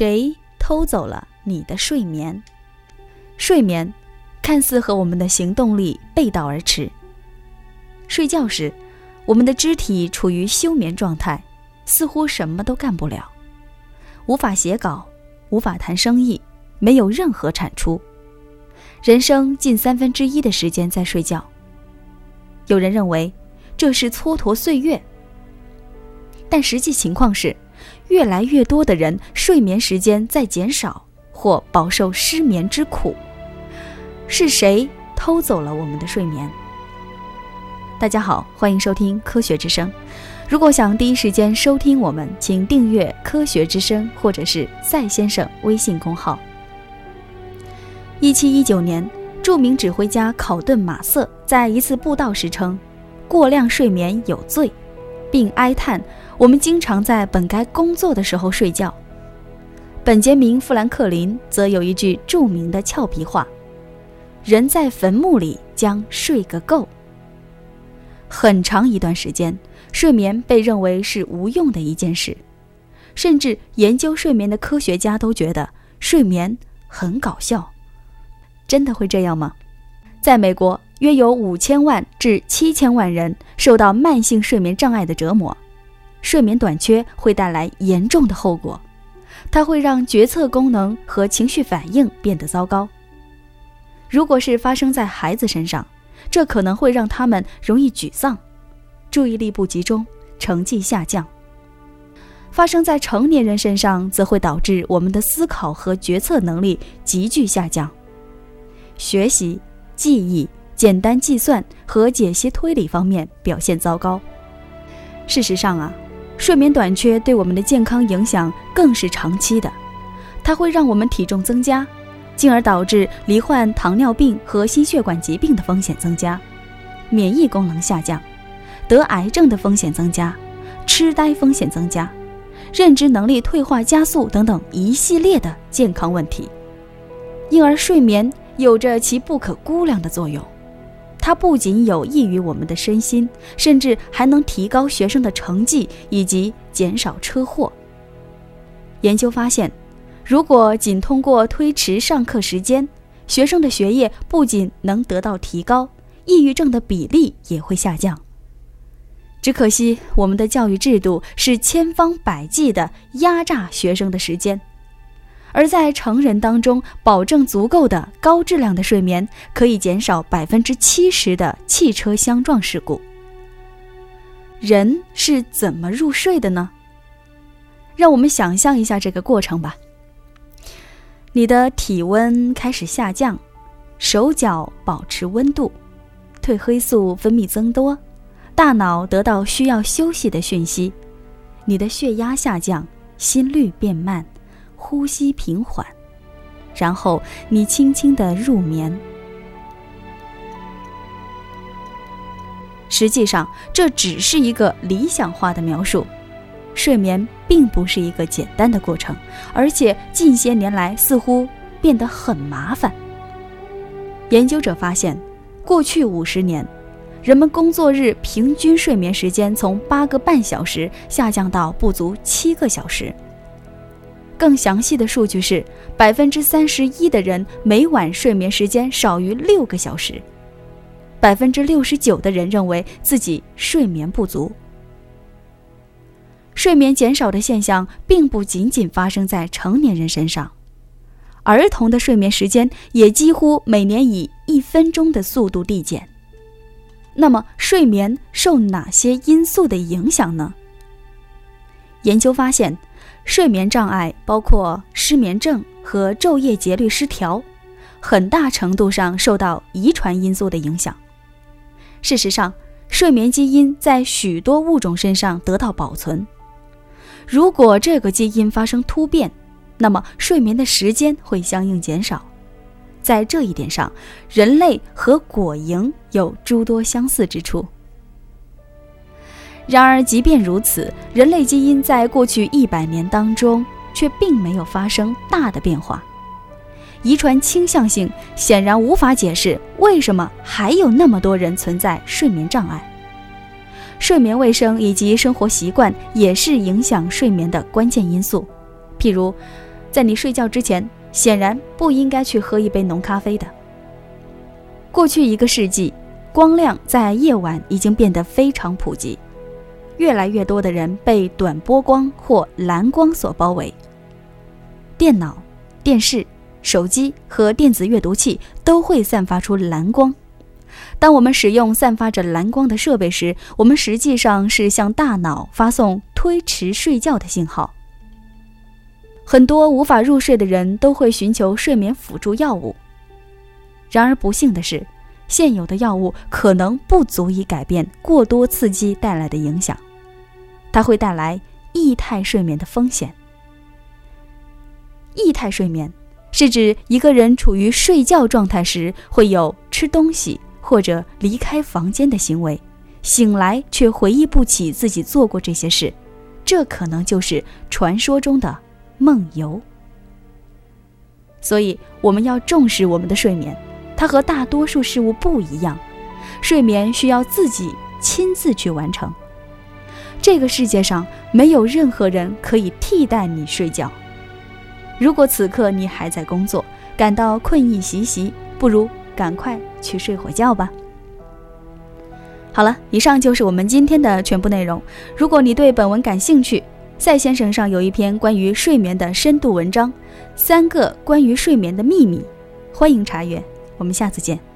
谁偷走了你的睡眠？睡眠看似和我们的行动力背道而驰。睡觉时，我们的肢体处于休眠状态，似乎什么都干不了，无法写稿，无法谈生意，没有任何产出。人生近三分之一的时间在睡觉。有人认为这是蹉跎岁月，但实际情况是。越来越多的人睡眠时间在减少，或饱受失眠之苦。是谁偷走了我们的睡眠？大家好，欢迎收听《科学之声》。如果想第一时间收听我们，请订阅《科学之声》或者是赛先生微信公号。一七一九年，著名指挥家考顿马瑟在一次布道时称：“过量睡眠有罪。”并哀叹：“我们经常在本该工作的时候睡觉。”本杰明·富兰克林则有一句著名的俏皮话：“人在坟墓里将睡个够。”很长一段时间，睡眠被认为是无用的一件事，甚至研究睡眠的科学家都觉得睡眠很搞笑。真的会这样吗？在美国。约有五千万至七千万人受到慢性睡眠障碍的折磨，睡眠短缺会带来严重的后果，它会让决策功能和情绪反应变得糟糕。如果是发生在孩子身上，这可能会让他们容易沮丧、注意力不集中、成绩下降；发生在成年人身上，则会导致我们的思考和决策能力急剧下降，学习、记忆。简单计算和解析推理方面表现糟糕。事实上啊，睡眠短缺对我们的健康影响更是长期的，它会让我们体重增加，进而导致罹患糖尿病和心血管疾病的风险增加，免疫功能下降，得癌症的风险增加，痴呆风险增加，认知能力退化加速等等一系列的健康问题。因而，睡眠有着其不可估量的作用。它不仅有益于我们的身心，甚至还能提高学生的成绩以及减少车祸。研究发现，如果仅通过推迟上课时间，学生的学业不仅能得到提高，抑郁症的比例也会下降。只可惜，我们的教育制度是千方百计的压榨学生的时间。而在成人当中，保证足够的高质量的睡眠，可以减少百分之七十的汽车相撞事故。人是怎么入睡的呢？让我们想象一下这个过程吧。你的体温开始下降，手脚保持温度，褪黑素分泌增多，大脑得到需要休息的讯息，你的血压下降，心率变慢。呼吸平缓，然后你轻轻的入眠。实际上，这只是一个理想化的描述。睡眠并不是一个简单的过程，而且近些年来似乎变得很麻烦。研究者发现，过去五十年，人们工作日平均睡眠时间从八个半小时下降到不足七个小时。更详细的数据是，百分之三十一的人每晚睡眠时间少于六个小时，百分之六十九的人认为自己睡眠不足。睡眠减少的现象并不仅仅发生在成年人身上，儿童的睡眠时间也几乎每年以一分钟的速度递减。那么，睡眠受哪些因素的影响呢？研究发现。睡眠障碍包括失眠症和昼夜节律失调，很大程度上受到遗传因素的影响。事实上，睡眠基因在许多物种身上得到保存。如果这个基因发生突变，那么睡眠的时间会相应减少。在这一点上，人类和果蝇有诸多相似之处。然而，即便如此，人类基因在过去一百年当中却并没有发生大的变化。遗传倾向性显然无法解释为什么还有那么多人存在睡眠障碍。睡眠卫生以及生活习惯也是影响睡眠的关键因素。譬如，在你睡觉之前，显然不应该去喝一杯浓咖啡的。过去一个世纪，光亮在夜晚已经变得非常普及，越来越多的人被短波光或蓝光所包围。电脑、电视、手机和电子阅读器都会散发出蓝光。当我们使用散发着蓝光的设备时，我们实际上是向大脑发送推迟睡觉的信号。很多无法入睡的人都会寻求睡眠辅助药物。然而不幸的是，现有的药物可能不足以改变过多刺激带来的影响，它会带来异态睡眠的风险。异态睡眠是指一个人处于睡觉状态时会有吃东西。或者离开房间的行为，醒来却回忆不起自己做过这些事，这可能就是传说中的梦游。所以我们要重视我们的睡眠，它和大多数事物不一样，睡眠需要自己亲自去完成。这个世界上没有任何人可以替代你睡觉。如果此刻你还在工作，感到困意袭袭，不如。赶快去睡会觉吧。好了，以上就是我们今天的全部内容。如果你对本文感兴趣，赛先生上有一篇关于睡眠的深度文章，《三个关于睡眠的秘密》，欢迎查阅。我们下次见。